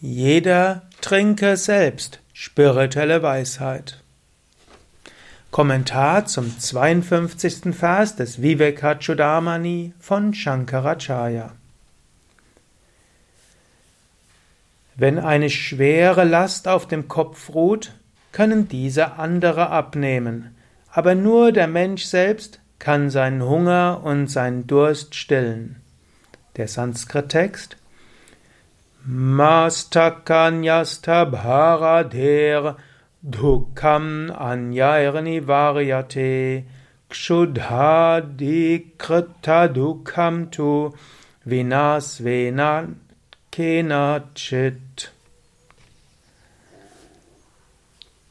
Jeder trinke selbst spirituelle Weisheit. Kommentar zum 52. Vers des Vivekachudamani von Shankaracharya. Wenn eine schwere Last auf dem Kopf ruht, können diese andere abnehmen, aber nur der Mensch selbst kann seinen Hunger und seinen Durst stillen. Der Sanskrit-Text Mastakanyastabharader Dukkam anyairni varyate Kshudhadikrita dukkam tu vinasvena kenachit.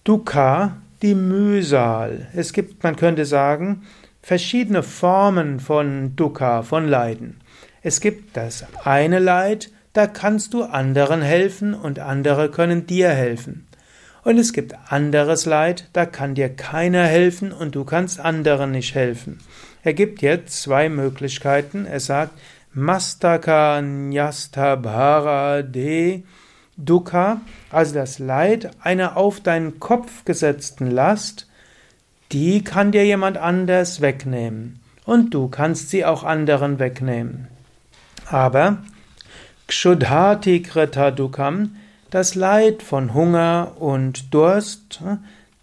Dukkha, die Mühsal. Es gibt, man könnte sagen, verschiedene Formen von Dukkha, von Leiden. Es gibt das eine Leid, da kannst du anderen helfen und andere können dir helfen. Und es gibt anderes Leid, da kann dir keiner helfen und du kannst anderen nicht helfen. Er gibt jetzt zwei Möglichkeiten. Er sagt, Mastaka Nyastabhara de Dukkha, also das Leid einer auf deinen Kopf gesetzten Last, die kann dir jemand anders wegnehmen. Und du kannst sie auch anderen wegnehmen. Aber Kshudhati Krita Dukkam, das Leid von Hunger und Durst,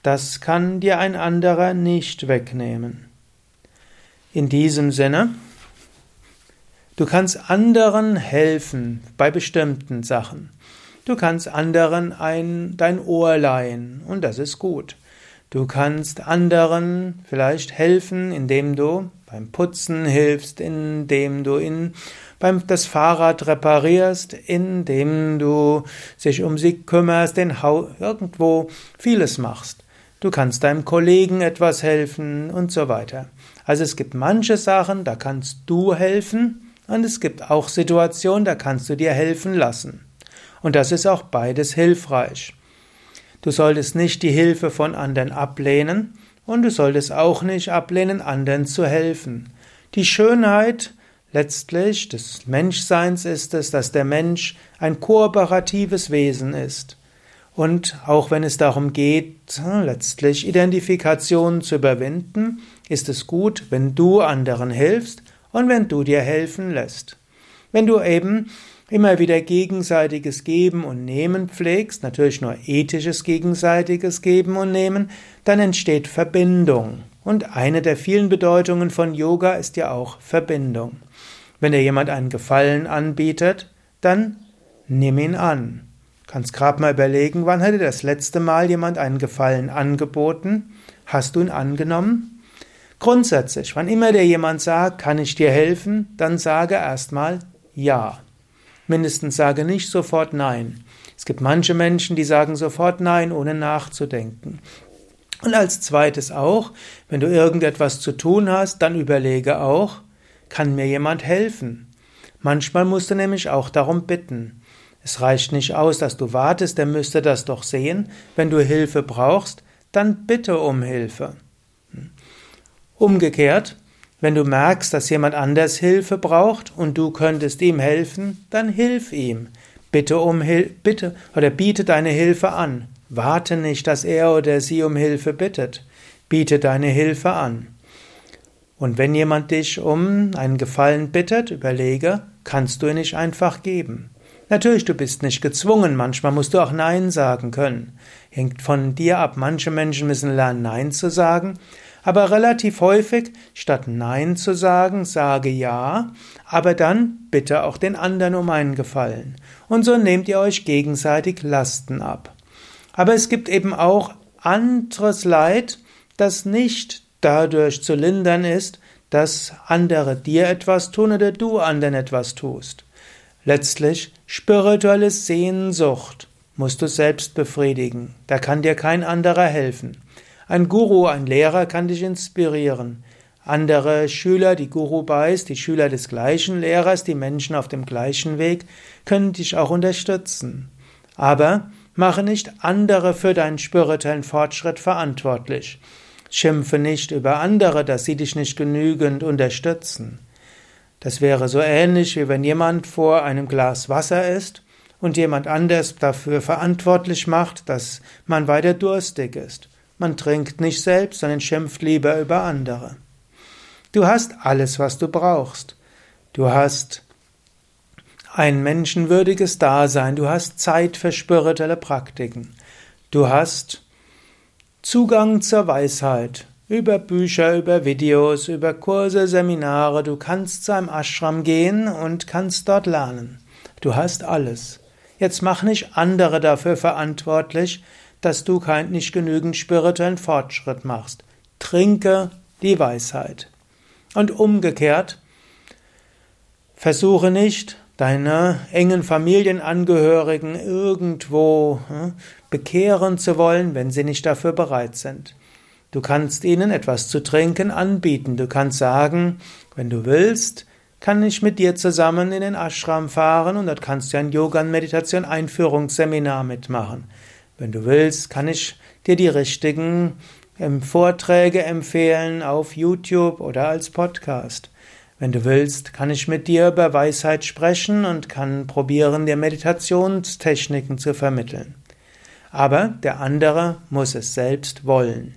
das kann dir ein anderer nicht wegnehmen. In diesem Sinne, du kannst anderen helfen bei bestimmten Sachen. Du kannst anderen ein, dein Ohr leihen und das ist gut. Du kannst anderen vielleicht helfen, indem du beim Putzen hilfst, indem du in, beim, das Fahrrad reparierst, indem du sich um sie kümmerst, den Hau, irgendwo vieles machst. Du kannst deinem Kollegen etwas helfen und so weiter. Also es gibt manche Sachen, da kannst du helfen und es gibt auch Situationen, da kannst du dir helfen lassen. Und das ist auch beides hilfreich. Du solltest nicht die Hilfe von anderen ablehnen, und du solltest auch nicht ablehnen, anderen zu helfen. Die Schönheit letztlich des Menschseins ist es, dass der Mensch ein kooperatives Wesen ist. Und auch wenn es darum geht, letztlich Identifikationen zu überwinden, ist es gut, wenn du anderen hilfst und wenn du dir helfen lässt. Wenn du eben immer wieder gegenseitiges Geben und Nehmen pflegst, natürlich nur ethisches gegenseitiges Geben und Nehmen, dann entsteht Verbindung. Und eine der vielen Bedeutungen von Yoga ist ja auch Verbindung. Wenn dir jemand einen Gefallen anbietet, dann nimm ihn an. Kannst gerade mal überlegen, wann hat dir das letzte Mal jemand einen Gefallen angeboten? Hast du ihn angenommen? Grundsätzlich, wann immer dir jemand sagt, kann ich dir helfen, dann sage erstmal ja. Mindestens sage nicht sofort Nein. Es gibt manche Menschen, die sagen sofort Nein, ohne nachzudenken. Und als zweites auch, wenn du irgendetwas zu tun hast, dann überlege auch, kann mir jemand helfen? Manchmal musst du nämlich auch darum bitten. Es reicht nicht aus, dass du wartest, der müsste das doch sehen. Wenn du Hilfe brauchst, dann bitte um Hilfe. Umgekehrt, wenn du merkst, dass jemand anders Hilfe braucht und du könntest ihm helfen, dann hilf ihm. Bitte um Hil bitte oder biete deine Hilfe an. Warte nicht, dass er oder sie um Hilfe bittet. Biete deine Hilfe an. Und wenn jemand dich um einen Gefallen bittet, überlege, kannst du ihn nicht einfach geben. Natürlich, du bist nicht gezwungen, manchmal musst du auch Nein sagen können. Hängt von dir ab. Manche Menschen müssen lernen, Nein zu sagen, aber relativ häufig, statt Nein zu sagen, sage Ja, aber dann bitte auch den anderen um einen Gefallen. Und so nehmt ihr euch gegenseitig Lasten ab. Aber es gibt eben auch anderes Leid, das nicht dadurch zu lindern ist, dass andere dir etwas tun oder du anderen etwas tust. Letztlich spirituelle Sehnsucht musst du selbst befriedigen. Da kann dir kein anderer helfen. Ein Guru, ein Lehrer kann dich inspirieren. Andere Schüler, die Guru beißt, die Schüler des gleichen Lehrers, die Menschen auf dem gleichen Weg, können dich auch unterstützen. Aber mache nicht andere für deinen spirituellen Fortschritt verantwortlich. Schimpfe nicht über andere, dass sie dich nicht genügend unterstützen. Das wäre so ähnlich, wie wenn jemand vor einem Glas Wasser ist und jemand anders dafür verantwortlich macht, dass man weiter durstig ist. Man trinkt nicht selbst, sondern schimpft lieber über andere. Du hast alles, was du brauchst. Du hast ein menschenwürdiges Dasein, du hast Zeit für spirituelle Praktiken. Du hast Zugang zur Weisheit über Bücher, über Videos, über Kurse, Seminare. Du kannst zu einem Ashram gehen und kannst dort lernen. Du hast alles. Jetzt mach nicht andere dafür verantwortlich, dass du kein, nicht genügend spirituellen Fortschritt machst. Trinke die Weisheit. Und umgekehrt, versuche nicht, deine engen Familienangehörigen irgendwo hm, bekehren zu wollen, wenn sie nicht dafür bereit sind. Du kannst ihnen etwas zu trinken anbieten. Du kannst sagen, wenn du willst, kann ich mit dir zusammen in den Ashram fahren und dort kannst du ein Yoga- und Meditation-Einführungsseminar mitmachen. Wenn du willst, kann ich dir die richtigen ähm, Vorträge empfehlen auf YouTube oder als Podcast. Wenn du willst, kann ich mit dir über Weisheit sprechen und kann probieren, dir Meditationstechniken zu vermitteln. Aber der andere muss es selbst wollen.